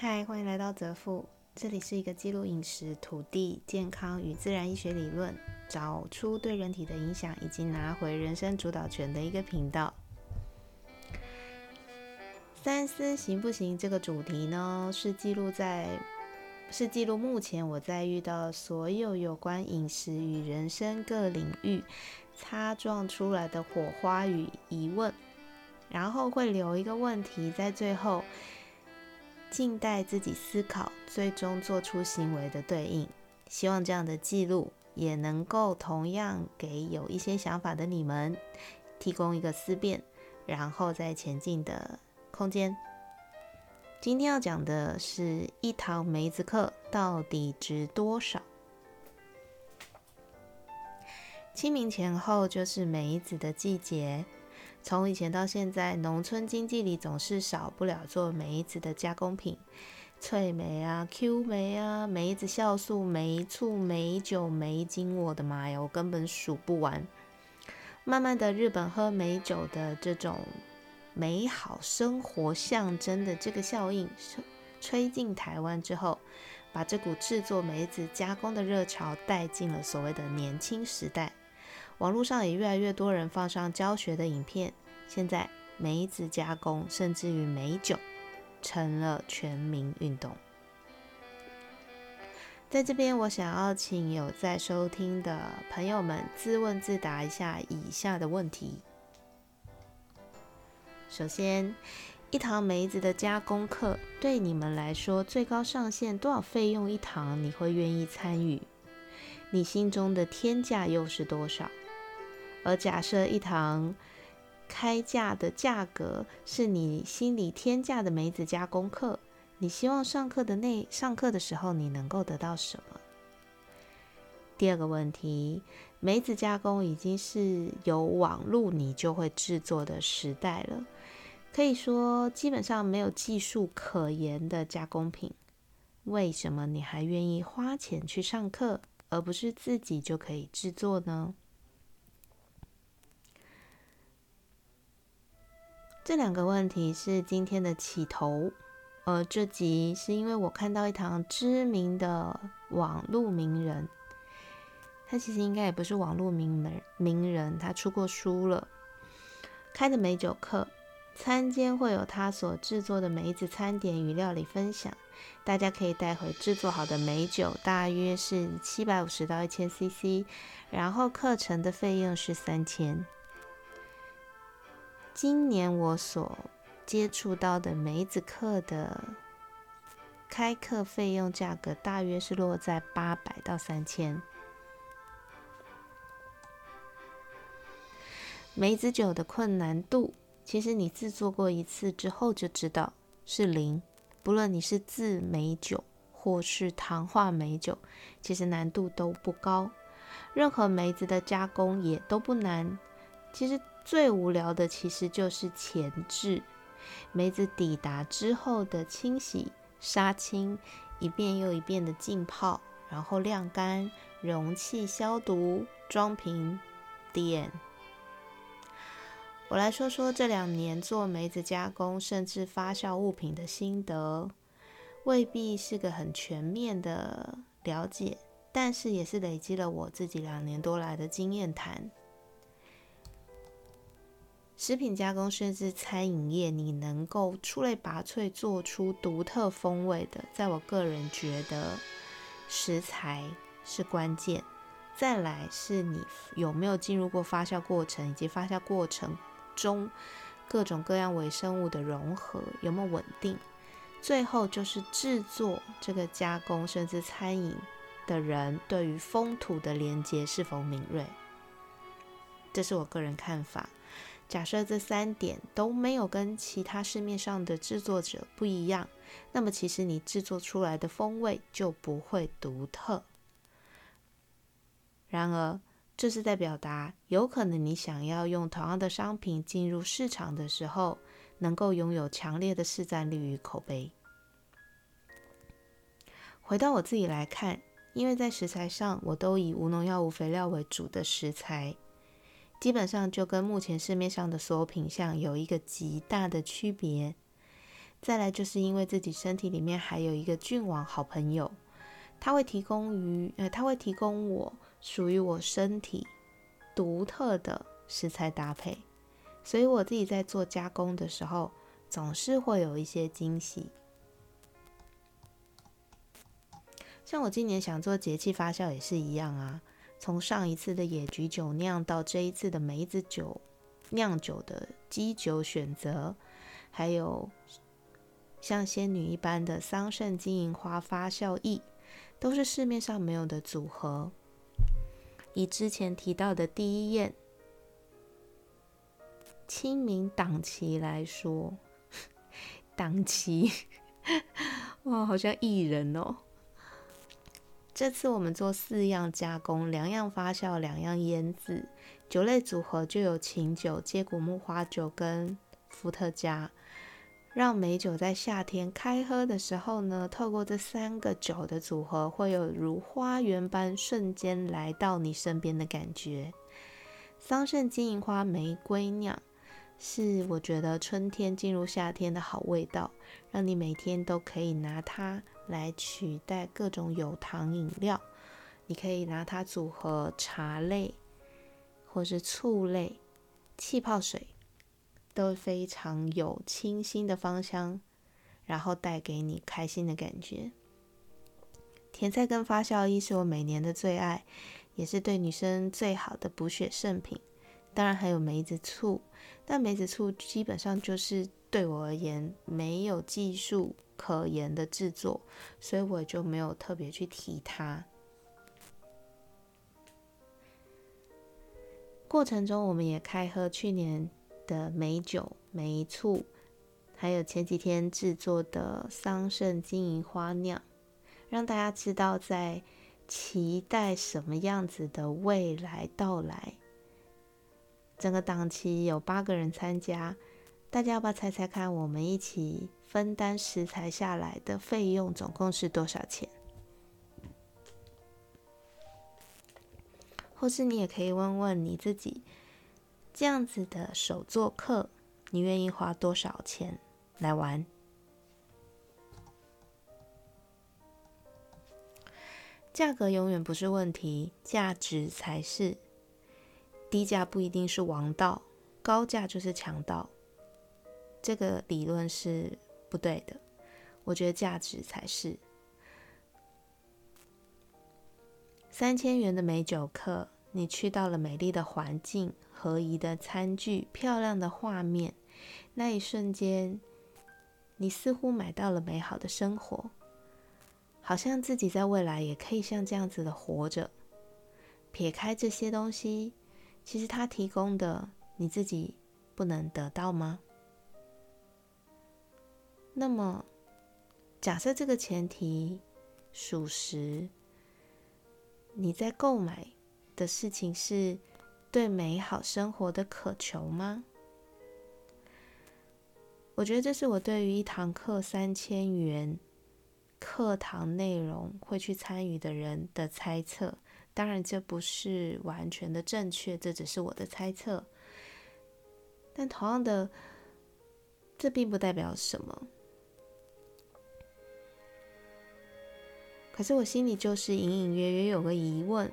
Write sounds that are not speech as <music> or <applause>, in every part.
嗨，欢迎来到泽富，这里是一个记录饮食、土地、健康与自然医学理论，找出对人体的影响，以及拿回人生主导权的一个频道。三思行不行？这个主题呢，是记录在，是记录目前我在遇到所有有关饮食与人生各领域擦撞出来的火花与疑问，然后会留一个问题在最后。静待自己思考，最终做出行为的对应。希望这样的记录也能够同样给有一些想法的你们提供一个思辨，然后再前进的空间。今天要讲的是一堂梅子课到底值多少？清明前后就是梅子的季节。从以前到现在，农村经济里总是少不了做梅子的加工品，脆梅啊、Q 梅啊、梅子酵素、梅醋、梅酒、梅精，我的妈呀，我根本数不完。慢慢的，日本喝梅酒的这种美好生活象征的这个效应吹进台湾之后，把这股制作梅子加工的热潮带进了所谓的年轻时代。网络上也越来越多人放上教学的影片。现在梅子加工，甚至于美酒，成了全民运动。在这边，我想要请有在收听的朋友们自问自答一下以下的问题：首先，一堂梅子的加工课对你们来说，最高上限多少费用一堂？你会愿意参与？你心中的天价又是多少？而假设一堂开价的价格是你心里天价的梅子加工课，你希望上课的那上课的时候你能够得到什么？第二个问题，梅子加工已经是有网络你就会制作的时代了，可以说基本上没有技术可言的加工品，为什么你还愿意花钱去上课，而不是自己就可以制作呢？这两个问题是今天的起头，呃，这集是因为我看到一堂知名的网络名人，他其实应该也不是网络名门名人，他出过书了，开的美酒课，餐间会有他所制作的梅子餐点与料理分享，大家可以带回制作好的美酒，大约是七百五十到一千 CC，然后课程的费用是三千。今年我所接触到的梅子课的开课费用价格，大约是落在八百到三千。梅子酒的困难度，其实你制作过一次之后就知道是零。不论你是制梅酒或是糖化梅酒，其实难度都不高。任何梅子的加工也都不难。其实。最无聊的其实就是前置，梅子抵达之后的清洗、杀青，一遍又一遍的浸泡，然后晾干、容器消毒、装瓶、点。我来说说这两年做梅子加工甚至发酵物品的心得，未必是个很全面的了解，但是也是累积了我自己两年多来的经验谈。食品加工甚至餐饮业，你能够出类拔萃、做出独特风味的，在我个人觉得，食材是关键。再来是你有没有进入过发酵过程，以及发酵过程中各种各样微生物的融合有没有稳定。最后就是制作这个加工甚至餐饮的人对于风土的连接是否敏锐。这是我个人看法。假设这三点都没有跟其他市面上的制作者不一样，那么其实你制作出来的风味就不会独特。然而，这是在表达，有可能你想要用同样的商品进入市场的时候，能够拥有强烈的市占率与口碑。回到我自己来看，因为在食材上，我都以无农药、无肥料为主的食材。基本上就跟目前市面上的所有品相有一个极大的区别。再来就是因为自己身体里面还有一个菌王好朋友，他会提供于呃，他会提供我属于我身体独特的食材搭配，所以我自己在做加工的时候，总是会有一些惊喜。像我今年想做节气发酵也是一样啊，从上一次的野菊酒酿到这一次的梅子酒酿酒的基酒选择，还有。像仙女一般的桑葚金银花发酵液，都是市面上没有的组合。以之前提到的第一宴清明档期来说，<laughs> 档期 <laughs> 哇，好像艺人哦。这次我们做四样加工，两样发酵，两样腌制，酒类组合就有琴酒、接骨木花酒跟伏特加。让美酒在夏天开喝的时候呢，透过这三个酒的组合，会有如花园般瞬间来到你身边的感觉。桑葚金银花玫瑰酿是我觉得春天进入夏天的好味道，让你每天都可以拿它来取代各种有糖饮料。你可以拿它组合茶类，或是醋类、气泡水。都非常有清新的芳香，然后带给你开心的感觉。甜菜根发酵液是我每年的最爱，也是对女生最好的补血圣品。当然还有梅子醋，但梅子醋基本上就是对我而言没有技术可言的制作，所以我就没有特别去提它。过程中我们也开喝去年。的梅酒、梅醋，还有前几天制作的桑葚金银花酿，让大家知道在期待什么样子的未来到来。整个档期有八个人参加，大家要不要猜猜看？我们一起分担食材下来的费用总共是多少钱？或是你也可以问问你自己。这样子的手作课，你愿意花多少钱来玩？价格永远不是问题，价值才是。低价不一定是王道，高价就是强盗。这个理论是不对的。我觉得价值才是。三千元的美酒课，你去到了美丽的环境。合宜的餐具，漂亮的画面，那一瞬间，你似乎买到了美好的生活，好像自己在未来也可以像这样子的活着。撇开这些东西，其实他提供的你自己不能得到吗？那么，假设这个前提属实，你在购买的事情是。对美好生活的渴求吗？我觉得这是我对于一堂课三千元课堂内容会去参与的人的猜测。当然，这不是完全的正确，这只是我的猜测。但同样的，这并不代表什么。可是我心里就是隐隐约约有个疑问。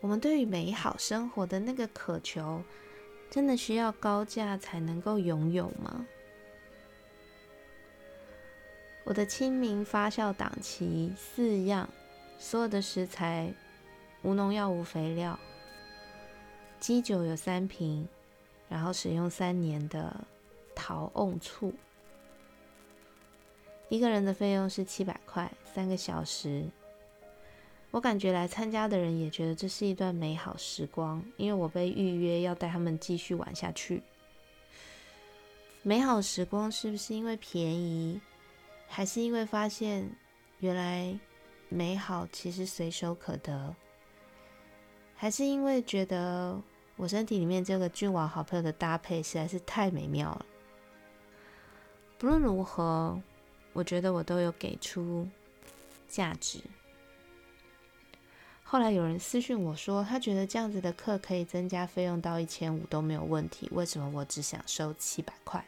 我们对于美好生活的那个渴求，真的需要高价才能够拥有吗？我的清明发酵档期四样，所有的食材无农药、无肥料，基酒有三瓶，然后使用三年的陶瓮醋，一个人的费用是七百块，三个小时。我感觉来参加的人也觉得这是一段美好时光，因为我被预约要带他们继续玩下去。美好时光是不是因为便宜，还是因为发现原来美好其实随手可得，还是因为觉得我身体里面这个俊王好朋友的搭配实在是太美妙了。不论如何，我觉得我都有给出价值。后来有人私讯我说，他觉得这样子的课可以增加费用到一千五都没有问题，为什么我只想收七百块？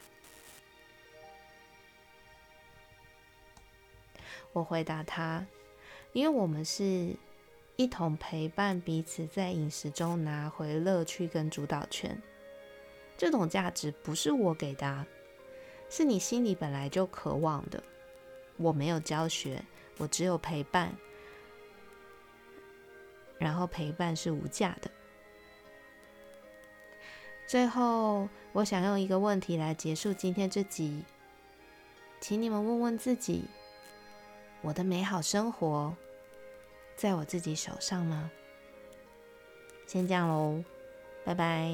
我回答他，因为我们是一同陪伴彼此，在饮食中拿回乐趣跟主导权。这种价值不是我给的，是你心里本来就渴望的。我没有教学，我只有陪伴，然后陪伴是无价的。最后，我想用一个问题来结束今天这集，请你们问问自己：我的美好生活在我自己手上吗？先这样喽，拜拜。